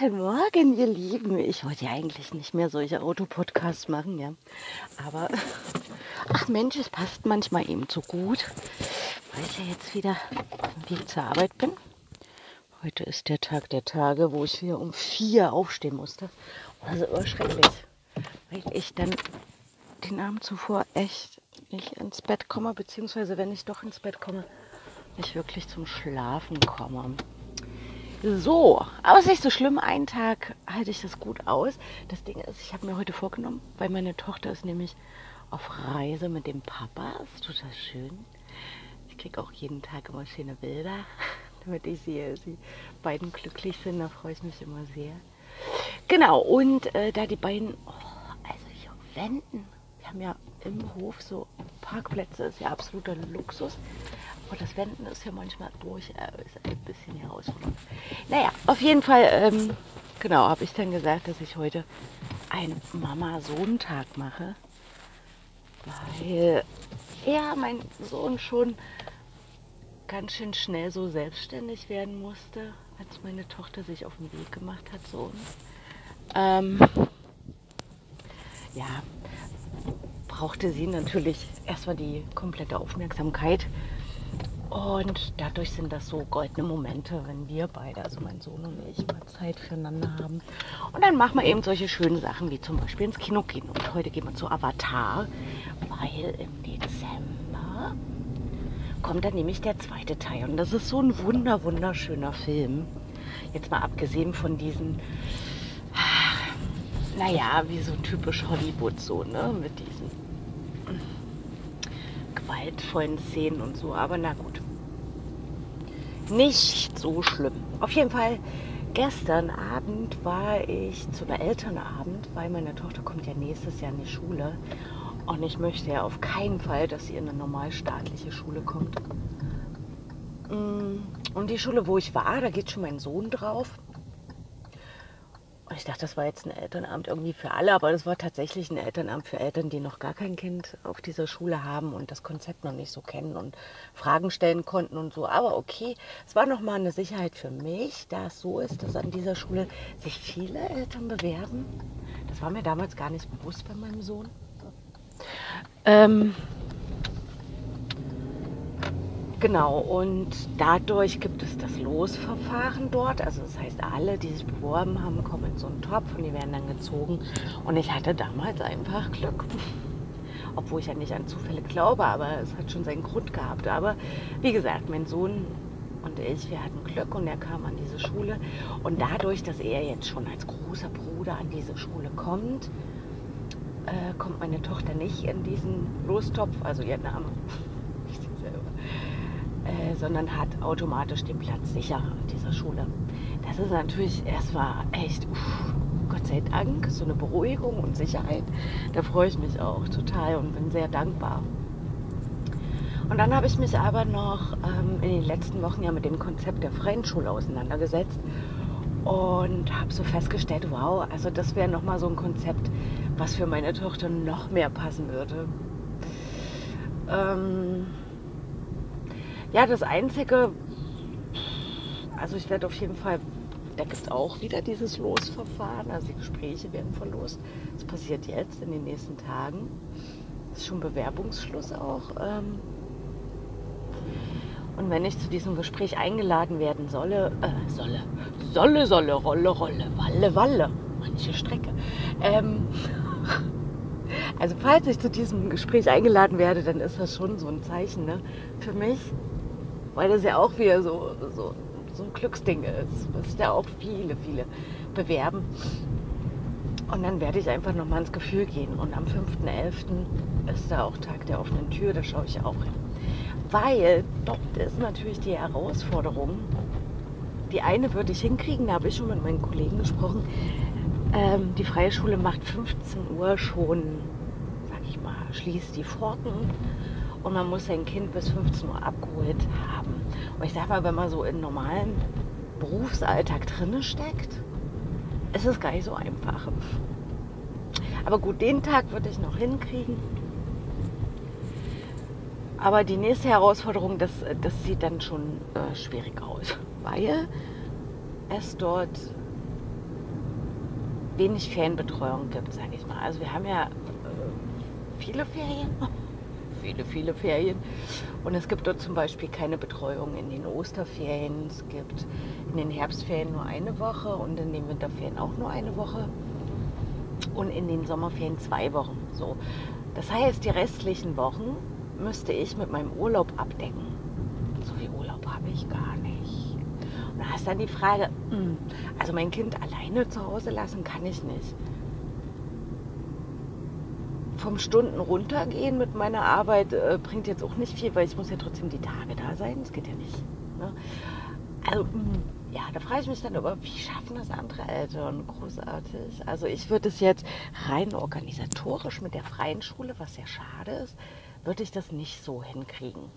Guten Morgen, ihr Lieben. Ich wollte ja eigentlich nicht mehr solche Autopodcasts machen, ja. Aber, ach Mensch, es passt manchmal eben zu gut, weil ich ja jetzt wieder auf Weg zur Arbeit bin. Heute ist der Tag der Tage, wo ich wieder um vier aufstehen musste. Also schrecklich, weil ich dann den Abend zuvor echt nicht ins Bett komme, beziehungsweise wenn ich doch ins Bett komme, nicht wirklich zum Schlafen komme. So, aber es ist nicht so schlimm. Einen Tag halte ich das gut aus. Das Ding ist, ich habe mir heute vorgenommen, weil meine Tochter ist nämlich auf Reise mit dem Papa. Ist total schön. Ich kriege auch jeden Tag immer schöne Bilder, damit ich sehe, sie beiden glücklich sind. Da freue ich mich immer sehr. Genau, und äh, da die beiden, oh, also hier wenden. Wir haben ja im Hof so Parkplätze, ist ja absoluter Luxus. Aber das Wenden ist ja manchmal durchaus ein bisschen herausfordernd. Naja, auf jeden Fall, ähm, genau, habe ich dann gesagt, dass ich heute einen Mama-Sohn-Tag mache. Weil ja, mein Sohn schon ganz schön schnell so selbstständig werden musste, als meine Tochter sich auf den Weg gemacht hat so. Ähm, ja, brauchte sie natürlich erstmal die komplette Aufmerksamkeit und dadurch sind das so goldene Momente, wenn wir beide, also mein Sohn und ich, mal Zeit füreinander haben. Und dann machen wir eben solche schönen Sachen wie zum Beispiel ins Kino gehen. Und heute gehen wir zu Avatar, weil im Dezember kommt dann nämlich der zweite Teil. Und das ist so ein wunder, wunderschöner Film. Jetzt mal abgesehen von diesen, naja, wie so typisch Hollywood so, ne, mit diesen gewaltvollen Szenen und so. Aber na gut. Nicht so schlimm. Auf jeden Fall, gestern Abend war ich zum Elternabend, weil meine Tochter kommt ja nächstes Jahr in die Schule. Und ich möchte ja auf keinen Fall, dass sie in eine normalstaatliche Schule kommt. Mm, und die Schule, wo ich war, da geht schon mein Sohn drauf. Ich dachte, das war jetzt ein Elternabend irgendwie für alle, aber das war tatsächlich ein Elternabend für Eltern, die noch gar kein Kind auf dieser Schule haben und das Konzept noch nicht so kennen und Fragen stellen konnten und so. Aber okay, es war nochmal eine Sicherheit für mich, da es so ist, dass an dieser Schule sich viele Eltern bewerben. Das war mir damals gar nicht bewusst bei meinem Sohn. Ähm, Genau, und dadurch gibt es das Losverfahren dort. Also das heißt, alle, die sich beworben haben, kommen in so einen Topf und die werden dann gezogen. Und ich hatte damals einfach Glück. Obwohl ich ja nicht an Zufälle glaube, aber es hat schon seinen Grund gehabt. Aber wie gesagt, mein Sohn und ich, wir hatten Glück und er kam an diese Schule. Und dadurch, dass er jetzt schon als großer Bruder an diese Schule kommt, äh, kommt meine Tochter nicht in diesen Lostopf, also ihr Name sondern hat automatisch den Platz sicher an dieser Schule. Das ist natürlich, es war echt, uff, Gott sei Dank, so eine Beruhigung und Sicherheit. Da freue ich mich auch total und bin sehr dankbar. Und dann habe ich mich aber noch ähm, in den letzten Wochen ja mit dem Konzept der freien Schule auseinandergesetzt und habe so festgestellt, wow, also das wäre nochmal so ein Konzept, was für meine Tochter noch mehr passen würde. Ähm, ja, das Einzige, also ich werde auf jeden Fall, da gibt es auch wieder dieses Losverfahren, also die Gespräche werden verlost. Das passiert jetzt in den nächsten Tagen. Das ist schon Bewerbungsschluss auch. Ähm. Und wenn ich zu diesem Gespräch eingeladen werden solle, äh, solle, solle, solle, rolle, rolle, walle, walle, manche Strecke. Ähm, also falls ich zu diesem Gespräch eingeladen werde, dann ist das schon so ein Zeichen ne, für mich, weil das ja auch wieder so, so, so ein Glücksding ist, was da auch viele, viele bewerben. Und dann werde ich einfach nochmal ins Gefühl gehen. Und am 5.11. ist da auch Tag der offenen Tür, da schaue ich auch hin. Weil dort ist natürlich die Herausforderung, die eine würde ich hinkriegen, da habe ich schon mit meinen Kollegen gesprochen. Ähm, die Freie Schule macht 15 Uhr schon, sag ich mal, schließt die Pforten und man muss sein Kind bis 15 Uhr abgeholt haben. Und ich sag mal, wenn man so im normalen Berufsalltag drinne steckt, ist es gar nicht so einfach. Aber gut, den Tag würde ich noch hinkriegen. Aber die nächste Herausforderung, das, das sieht dann schon äh, schwierig aus, weil es dort wenig Ferienbetreuung gibt, sage ich mal. Also wir haben ja äh, viele Ferien, viele, viele Ferien. Und es gibt dort zum Beispiel keine Betreuung in den Osterferien. Es gibt in den Herbstferien nur eine Woche und in den Winterferien auch nur eine Woche. Und in den Sommerferien zwei Wochen. So. Das heißt, die restlichen Wochen müsste ich mit meinem Urlaub abdecken. So viel Urlaub habe ich gar nicht. Und da ist dann die Frage, hm, also mein Kind alleine zu Hause lassen kann ich nicht. Vom Stunden runtergehen mit meiner Arbeit äh, bringt jetzt auch nicht viel, weil ich muss ja trotzdem die Tage da sein. Das geht ja nicht. Ne? Also, mh, hm, ja, da frage ich mich dann aber, wie schaffen das andere Eltern? Großartig. Also ich würde es jetzt rein organisatorisch mit der freien Schule, was sehr schade ist, würde ich das nicht so hinkriegen.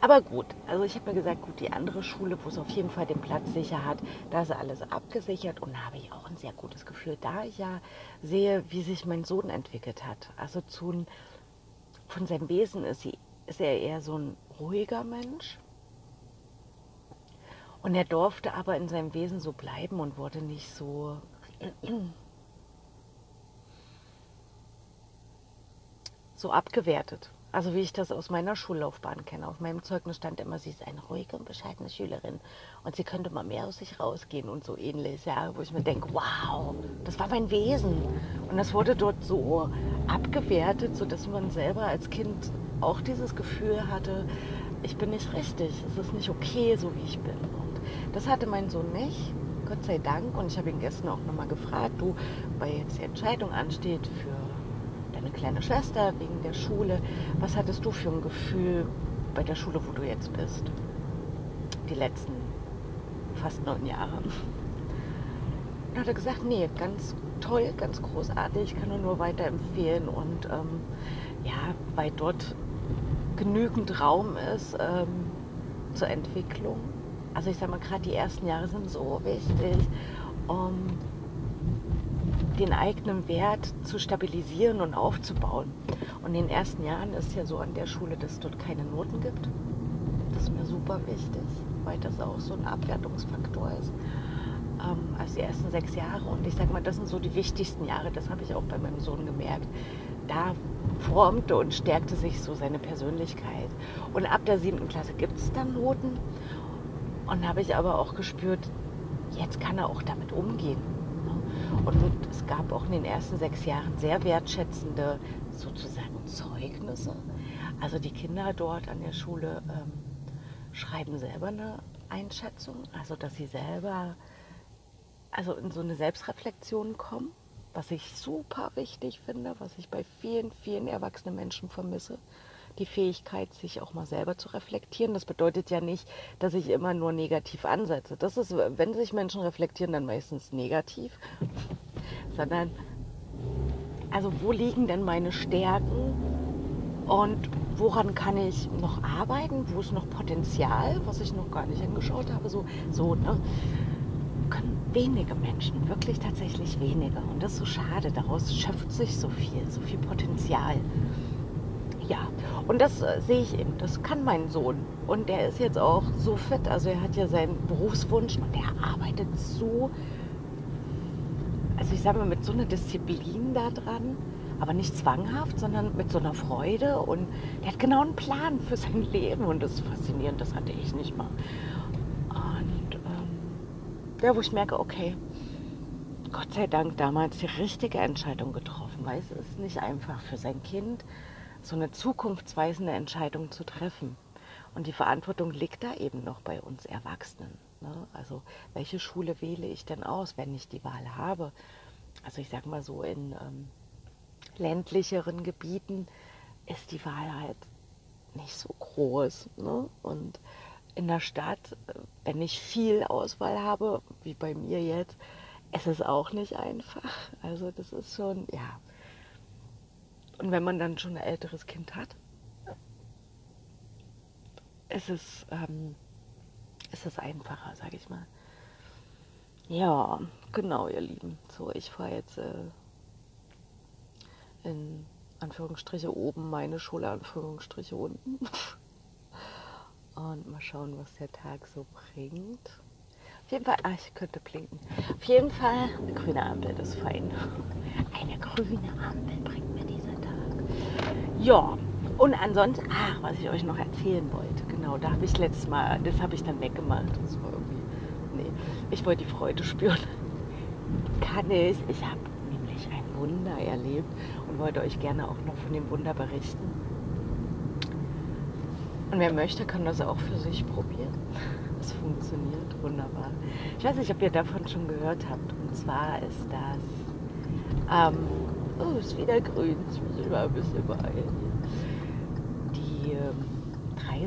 Aber gut, also ich habe mir gesagt, gut, die andere Schule, wo es auf jeden Fall den Platz sicher hat, da ist alles abgesichert und da habe ich auch ein sehr gutes Gefühl, da ich ja sehe, wie sich mein Sohn entwickelt hat. Also zu, von seinem Wesen ist, ist er eher so ein ruhiger Mensch. Und er durfte aber in seinem Wesen so bleiben und wurde nicht so so abgewertet. Also wie ich das aus meiner Schullaufbahn kenne. Auf meinem Zeugnis stand immer, sie ist eine ruhige und bescheidene Schülerin und sie könnte mal mehr aus sich rausgehen und so ähnlich, ja, wo ich mir denke, wow, das war mein Wesen. Und das wurde dort so abgewertet, sodass man selber als Kind auch dieses Gefühl hatte, ich bin nicht richtig, es ist nicht okay, so wie ich bin. Und das hatte mein Sohn nicht, Gott sei Dank. Und ich habe ihn gestern auch nochmal gefragt, du, weil jetzt die Entscheidung ansteht für eine kleine Schwester wegen der Schule. Was hattest du für ein Gefühl bei der Schule, wo du jetzt bist? Die letzten fast neun Jahre. Und hat er gesagt, nee, ganz toll, ganz großartig, kann nur, nur weiterempfehlen. Und ähm, ja, weil dort genügend Raum ist ähm, zur Entwicklung. Also ich sage mal, gerade die ersten Jahre sind so wichtig, um den eigenen Wert zu stabilisieren und aufzubauen. Und in den ersten Jahren ist ja so an der Schule, dass es dort keine Noten gibt. Das ist mir super wichtig, weil das auch so ein Abwertungsfaktor ist. Ähm, als die ersten sechs Jahre. Und ich sage mal, das sind so die wichtigsten Jahre. Das habe ich auch bei meinem Sohn gemerkt. Da formte und stärkte sich so seine Persönlichkeit. Und ab der siebten Klasse gibt es dann Noten. Und habe ich aber auch gespürt, jetzt kann er auch damit umgehen. Und es gab auch in den ersten sechs Jahren sehr wertschätzende sozusagen Zeugnisse. Also die Kinder dort an der Schule ähm, schreiben selber eine Einschätzung, also dass sie selber also in so eine Selbstreflexion kommen, was ich super wichtig finde, was ich bei vielen, vielen erwachsenen Menschen vermisse die Fähigkeit, sich auch mal selber zu reflektieren. Das bedeutet ja nicht, dass ich immer nur negativ ansetze. Das ist, wenn sich Menschen reflektieren, dann meistens negativ, sondern also wo liegen denn meine Stärken und woran kann ich noch arbeiten? Wo ist noch Potenzial, was ich noch gar nicht angeschaut habe? So, so ne? können wenige Menschen, wirklich tatsächlich wenige. Und das ist so schade. Daraus schöpft sich so viel, so viel Potenzial. Ja, und das äh, sehe ich eben, das kann mein Sohn. Und der ist jetzt auch so fit, also er hat ja seinen Berufswunsch und der arbeitet so, also ich sage mal, mit so einer Disziplin da dran, aber nicht zwanghaft, sondern mit so einer Freude. Und der hat genau einen Plan für sein Leben und das ist faszinierend, das hatte ich nicht mal. Und ähm, ja, wo ich merke, okay, Gott sei Dank damals die richtige Entscheidung getroffen, weil es ist nicht einfach für sein Kind so eine zukunftsweisende Entscheidung zu treffen. Und die Verantwortung liegt da eben noch bei uns Erwachsenen. Ne? Also welche Schule wähle ich denn aus, wenn ich die Wahl habe? Also ich sage mal so, in ähm, ländlicheren Gebieten ist die Wahl halt nicht so groß. Ne? Und in der Stadt, äh, wenn ich viel Auswahl habe, wie bei mir jetzt, ist es auch nicht einfach. Also das ist schon, ja, und wenn man dann schon ein älteres Kind hat, ist es, ähm, ist es einfacher, sage ich mal. Ja, genau, ihr Lieben. So, ich fahre jetzt äh, in Anführungsstriche oben, meine Schule, Anführungsstriche unten. Und mal schauen, was der Tag so bringt. jeden Fall, ah, ich könnte blinken. Auf jeden Fall, eine grüne Ampel, das ist fein. Eine grüne Ampel bringt mir Tag. Ja, und ansonsten, ach, was ich euch noch erzählen wollte, genau, da habe ich letztes Mal, das habe ich dann weggemacht. Das war irgendwie, nee, ich wollte die Freude spüren. Kann ich. Ich habe nämlich ein Wunder erlebt und wollte euch gerne auch noch von dem Wunder berichten. Und wer möchte, kann das auch für sich probieren. Es funktioniert wunderbar. Ich weiß nicht, ob ihr davon schon gehört habt. Und zwar ist das. Ähm, oh, ist wieder grün. Ich muss immer ein bisschen beeilen. Die ähm,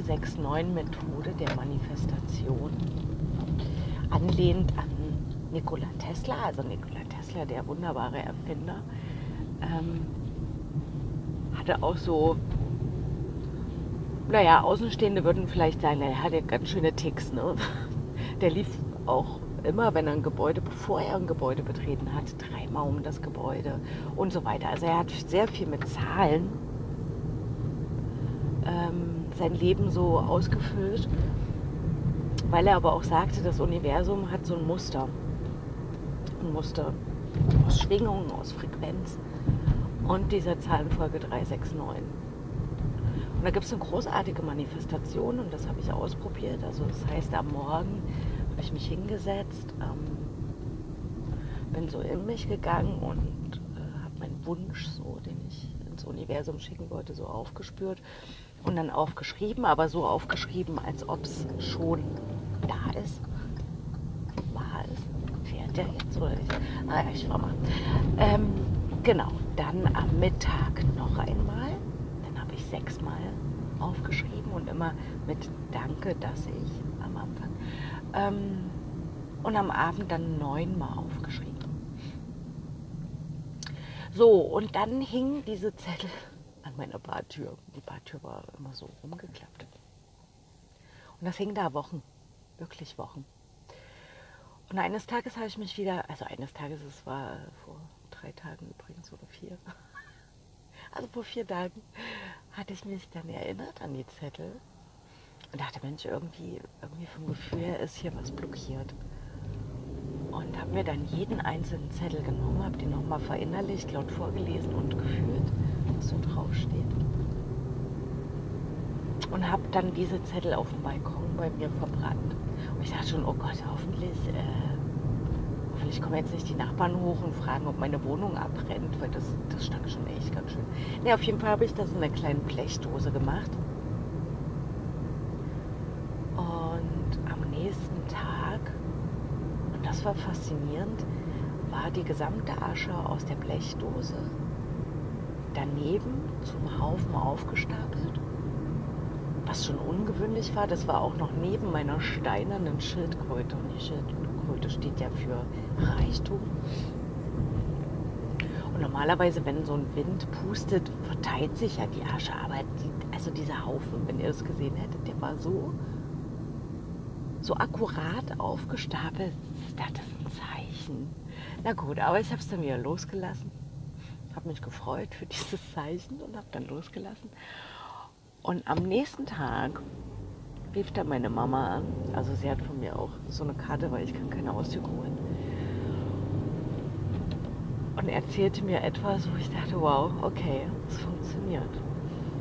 369-Methode der Manifestation. Anlehnt an Nikola Tesla, also Nikola Tesla, der wunderbare Erfinder, ähm, hatte auch so naja, Außenstehende würden vielleicht sagen, er hat ja ganz schöne Ticks. Ne? Der lief auch immer, wenn er ein Gebäude, bevor er ein Gebäude betreten hat, dreimal um das Gebäude und so weiter. Also er hat sehr viel mit Zahlen ähm, sein Leben so ausgefüllt, weil er aber auch sagte, das Universum hat so ein Muster. Ein Muster aus Schwingungen, aus Frequenz und dieser Zahlenfolge 369 da gibt es eine großartige Manifestation und das habe ich ausprobiert. Also das heißt, am Morgen habe ich mich hingesetzt, ähm, bin so in mich gegangen und äh, habe meinen Wunsch, so, den ich ins Universum schicken wollte, so aufgespürt und dann aufgeschrieben, aber so aufgeschrieben, als ob es schon da ist. War es? Fährt der jetzt oder nicht? Ah ich schau mal. Ähm, genau, dann am Mittag noch einmal sechsmal aufgeschrieben und immer mit Danke, dass ich. Ähm, und am Abend dann neunmal aufgeschrieben. So, und dann hing diese Zettel an meiner Badtür. Die Badtür war immer so rumgeklappt. Und das hing da Wochen, wirklich Wochen. Und eines Tages habe ich mich wieder, also eines Tages, es war vor drei Tagen übrigens oder vier, also vor vier Tagen, hatte ich mich dann erinnert an die Zettel und dachte, Mensch, irgendwie, irgendwie vom Gefühl her ist hier was blockiert. Und habe mir dann jeden einzelnen Zettel genommen, habe den nochmal verinnerlicht, laut vorgelesen und gefühlt, was so draufsteht. Und habe dann diese Zettel auf dem Balkon bei mir verbrannt. Und ich dachte schon, oh Gott, hoffentlich äh, Hoffentlich kommen jetzt nicht die Nachbarn hoch und fragen, ob meine Wohnung abbrennt, weil das, das stank schon echt ganz schön. Ne, auf jeden Fall habe ich das in einer kleinen Blechdose gemacht. Und am nächsten Tag, und das war faszinierend, war die gesamte Asche aus der Blechdose daneben zum Haufen aufgestapelt. Was schon ungewöhnlich war, das war auch noch neben meiner steinernen Schildkröte. Und die Schildkröte steht ja für Reichtum. Und normalerweise, wenn so ein Wind pustet, verteilt sich ja die Asche. Aber die, also dieser Haufen, wenn ihr das gesehen hättet, der war so, so akkurat aufgestapelt. Das ist ein Zeichen. Na gut, aber ich habe es dann wieder losgelassen. Habe mich gefreut für dieses Zeichen und habe dann losgelassen. Und am nächsten Tag rief da meine Mama an. Also sie hat von mir auch so eine Karte, weil ich kann keine Auszüge holen. Und erzählte mir etwas, wo ich dachte, wow, okay, es funktioniert.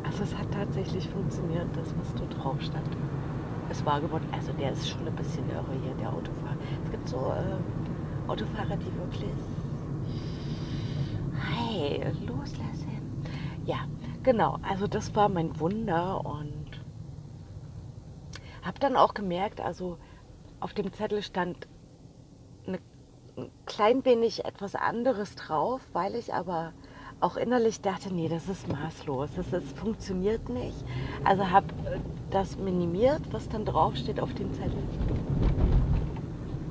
Also es hat tatsächlich funktioniert, das, was dort drauf stand. Es war geworden, also der ist schon ein bisschen irre hier, der Autofahrer. Es gibt so äh, Autofahrer, die wirklich, hey, loslassen. Ja, genau, also das war mein Wunder und habe dann auch gemerkt, also auf dem Zettel stand eine, ein klein wenig etwas anderes drauf, weil ich aber auch innerlich dachte, nee, das ist maßlos, das, das funktioniert nicht. Also habe das minimiert, was dann draufsteht auf dem Zettel.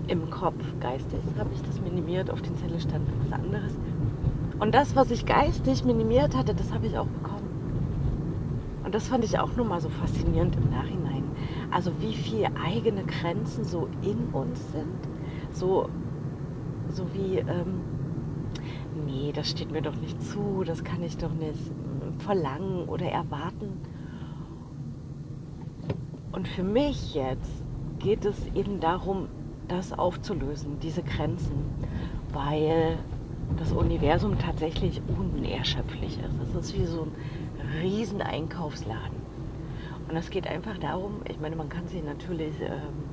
Im Kopf, geistig, habe ich das minimiert, auf dem Zettel stand was anderes. Und das, was ich geistig minimiert hatte, das habe ich auch bekommen. Und das fand ich auch nochmal so faszinierend im Nachhinein. Also wie viele eigene Grenzen so in uns sind. So, so wie, ähm, nee, das steht mir doch nicht zu, das kann ich doch nicht verlangen oder erwarten. Und für mich jetzt geht es eben darum, das aufzulösen, diese Grenzen, weil das Universum tatsächlich unerschöpflich ist. Es ist wie so ein riesen Einkaufsladen. Und es geht einfach darum, ich meine, man kann sich natürlich ähm,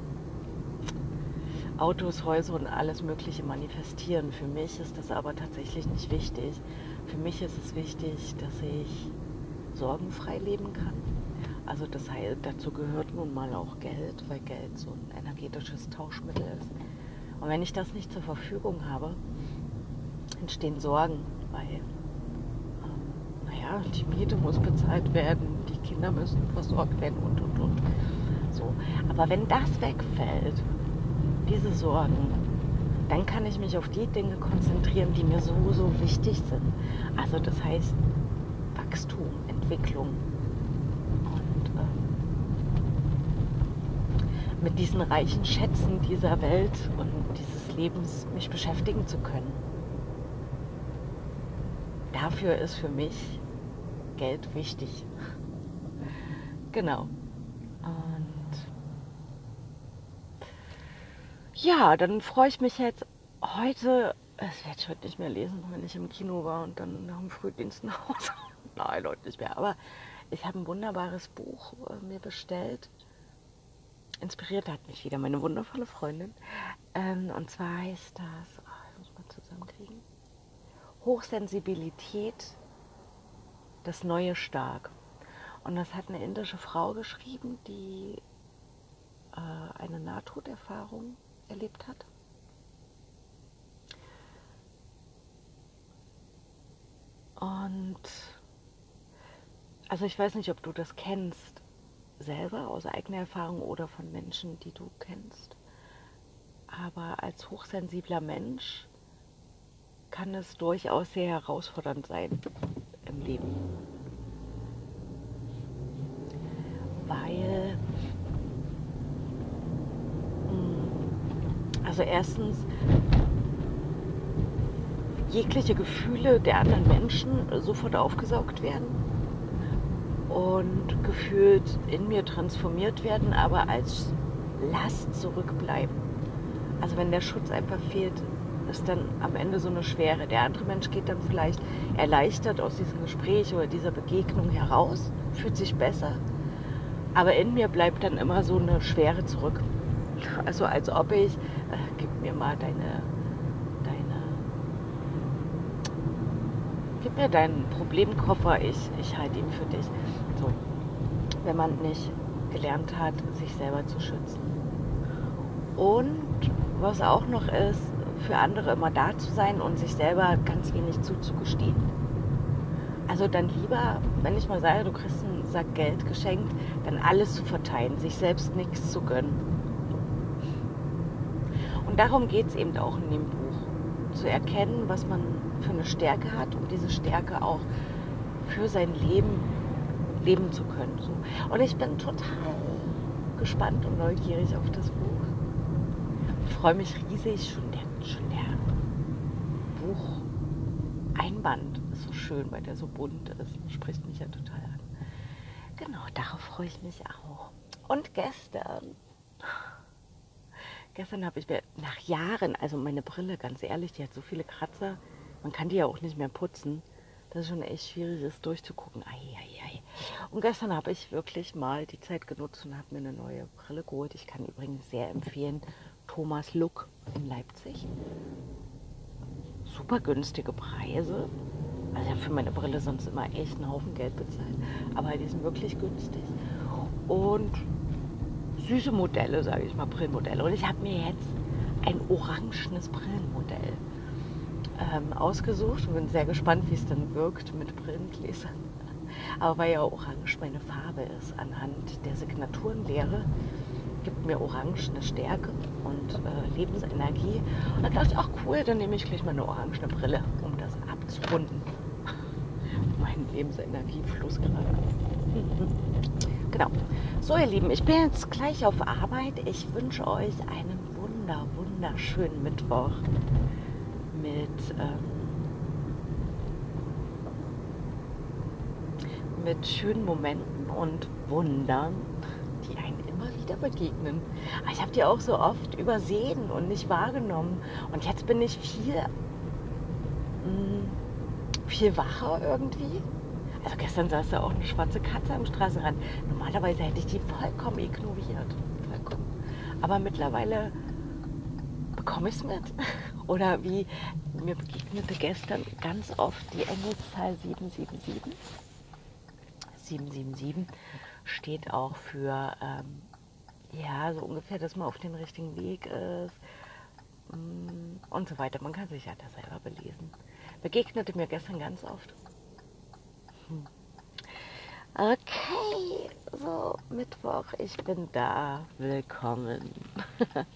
Autos, Häuser und alles Mögliche manifestieren. Für mich ist das aber tatsächlich nicht wichtig. Für mich ist es wichtig, dass ich sorgenfrei leben kann. Also das heißt, dazu gehört nun mal auch Geld, weil Geld so ein energetisches Tauschmittel ist. Und wenn ich das nicht zur Verfügung habe, entstehen Sorgen, weil, ähm, naja, die Miete muss bezahlt werden, die Kinder müssen versorgt werden und, und, und. So. Aber wenn das wegfällt, diese Sorgen, dann kann ich mich auf die Dinge konzentrieren, die mir so, so wichtig sind. Also das heißt Wachstum, Entwicklung. Und ähm, mit diesen reichen Schätzen dieser Welt und dieses Lebens mich beschäftigen zu können. Dafür ist für mich Geld wichtig. Genau. Ja, dann freue ich mich jetzt heute. Das werde ich heute nicht mehr lesen, wenn ich im Kino war und dann nach dem Frühdienst nach Hause. Nein, heute nicht mehr. Aber ich habe ein wunderbares Buch äh, mir bestellt. Inspiriert hat mich wieder meine wundervolle Freundin. Ähm, und zwar heißt das, oh, ich muss mal zusammenkriegen, Hochsensibilität, das neue Stark. Und das hat eine indische Frau geschrieben, die äh, eine Nahtoderfahrung erlebt hat? Und also ich weiß nicht, ob du das kennst selber aus eigener Erfahrung oder von Menschen, die du kennst. Aber als hochsensibler Mensch kann es durchaus sehr herausfordernd sein im Leben. Weil Also erstens jegliche Gefühle der anderen Menschen sofort aufgesaugt werden und gefühlt in mir transformiert werden, aber als Last zurückbleiben. Also wenn der Schutz einfach fehlt, ist dann am Ende so eine Schwere. Der andere Mensch geht dann vielleicht erleichtert aus diesem Gespräch oder dieser Begegnung heraus, fühlt sich besser, aber in mir bleibt dann immer so eine Schwere zurück. Also als ob ich, äh, gib mir mal deine, deine, gib mir deinen Problemkoffer, ich, ich halte ihn für dich. So, wenn man nicht gelernt hat, sich selber zu schützen. Und was auch noch ist, für andere immer da zu sein und sich selber ganz wenig zuzugestehen. Also dann lieber, wenn ich mal sage, du kriegst einen Sack Geld geschenkt, dann alles zu verteilen, sich selbst nichts zu gönnen darum geht es eben auch in dem Buch. Zu erkennen, was man für eine Stärke hat, um diese Stärke auch für sein Leben leben zu können. So. Und ich bin total gespannt und neugierig auf das Buch. Ich freue mich riesig. Schon der, schon der Bucheinband ist so schön, weil der so bunt ist. Spricht mich ja total an. Genau, darauf freue ich mich auch. Und gestern Gestern habe ich mir nach Jahren, also meine Brille, ganz ehrlich, die hat so viele Kratzer, man kann die ja auch nicht mehr putzen. Das ist schon echt schwierig, ist durchzugucken. Ei, ei, ei. Und gestern habe ich wirklich mal die Zeit genutzt und habe mir eine neue Brille geholt. Ich kann übrigens sehr empfehlen, Thomas Look in Leipzig. Super günstige Preise. Also für meine Brille sonst immer echt einen Haufen Geld bezahlt. Aber die sind wirklich günstig. Und süße Modelle, sage ich mal, Brillenmodelle. Und ich habe mir jetzt ein orangenes Brillenmodell ähm, ausgesucht und bin sehr gespannt, wie es dann wirkt mit Brillengläsern. Aber weil ja Orange meine Farbe ist, anhand der Signaturenlehre, gibt mir Orange eine Stärke und äh, Lebensenergie. Und da dachte ich, ach cool, dann nehme ich gleich mal eine orangene Brille, um das abzurunden. mein Lebensenergiefluss gerade. Genau. So, ihr Lieben, ich bin jetzt gleich auf Arbeit. Ich wünsche euch einen wunder, wunderschönen Mittwoch mit, ähm, mit schönen Momenten und Wundern, die einen immer wieder begegnen. Aber ich habe die auch so oft übersehen und nicht wahrgenommen. Und jetzt bin ich viel, mh, mm, viel wacher irgendwie. Also gestern saß da auch eine schwarze Katze am Straßenrand. Normalerweise hätte ich die vollkommen ignoriert. Vollkommen. Aber mittlerweile bekomme ich es mit. Oder wie mir begegnete gestern ganz oft die Engelszahl 777. 777 steht auch für, ähm, ja, so ungefähr, dass man auf dem richtigen Weg ist mm, und so weiter. Man kann sich ja da selber belesen. Begegnete mir gestern ganz oft. Okay, so Mittwoch, ich bin da. Willkommen.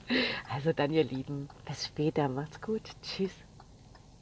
Also dann, ihr Lieben, bis später. Macht's gut. Tschüss.